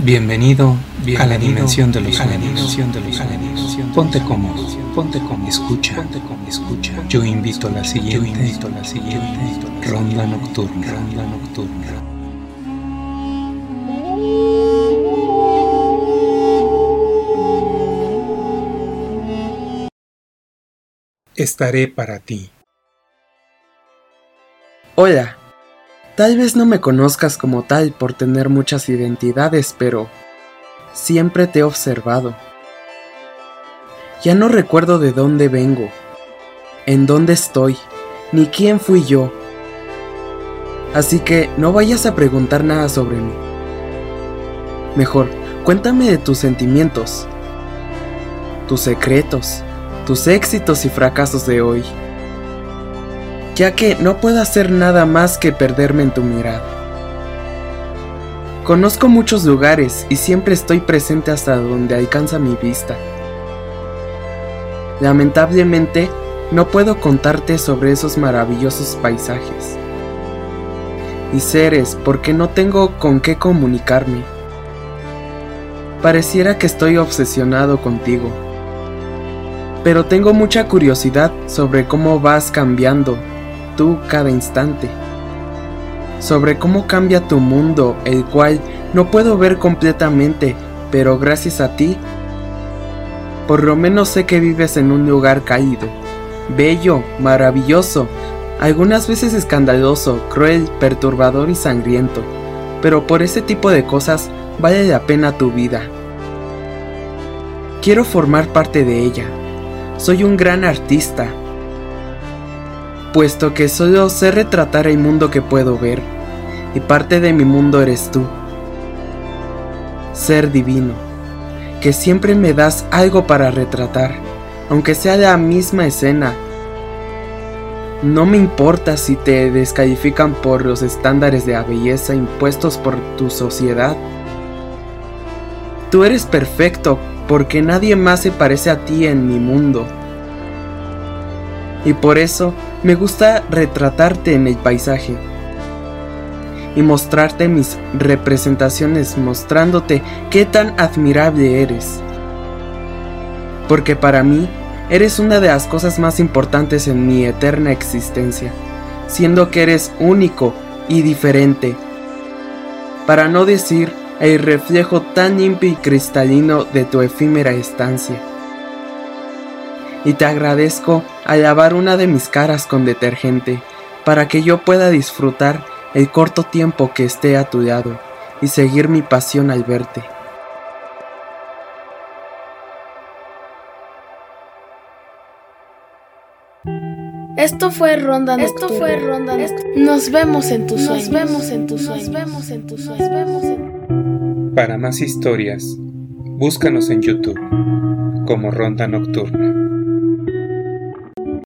Bienvenido, a la dimensión de los sueños. Ponte cómodo, ponte cómodo, escucha, ponte cómodo, escucha. Yo invito a la siguiente, yo invito a la siguiente ronda nocturna, ronda nocturna. Estaré para ti. Hola, Tal vez no me conozcas como tal por tener muchas identidades, pero siempre te he observado. Ya no recuerdo de dónde vengo, en dónde estoy, ni quién fui yo. Así que no vayas a preguntar nada sobre mí. Mejor, cuéntame de tus sentimientos, tus secretos, tus éxitos y fracasos de hoy ya que no puedo hacer nada más que perderme en tu mirada. Conozco muchos lugares y siempre estoy presente hasta donde alcanza mi vista. Lamentablemente, no puedo contarte sobre esos maravillosos paisajes y seres porque no tengo con qué comunicarme. Pareciera que estoy obsesionado contigo, pero tengo mucha curiosidad sobre cómo vas cambiando tú cada instante, sobre cómo cambia tu mundo, el cual no puedo ver completamente, pero gracias a ti, por lo menos sé que vives en un lugar caído, bello, maravilloso, algunas veces escandaloso, cruel, perturbador y sangriento, pero por ese tipo de cosas vale la pena tu vida. Quiero formar parte de ella. Soy un gran artista, puesto que solo sé retratar el mundo que puedo ver, y parte de mi mundo eres tú. Ser divino, que siempre me das algo para retratar, aunque sea la misma escena. No me importa si te descalifican por los estándares de belleza impuestos por tu sociedad. Tú eres perfecto porque nadie más se parece a ti en mi mundo. Y por eso me gusta retratarte en el paisaje y mostrarte mis representaciones mostrándote qué tan admirable eres. Porque para mí eres una de las cosas más importantes en mi eterna existencia, siendo que eres único y diferente. Para no decir el reflejo tan limpio y cristalino de tu efímera estancia y te agradezco a lavar una de mis caras con detergente para que yo pueda disfrutar el corto tiempo que esté a tu lado y seguir mi pasión al verte. Esto fue Ronda Nocturna. Esto fue Ronda Nos vemos en tus sueños. Nos vemos en tus sueños. Nos vemos en tus sueños. Para más historias, búscanos en YouTube como Ronda Nocturna.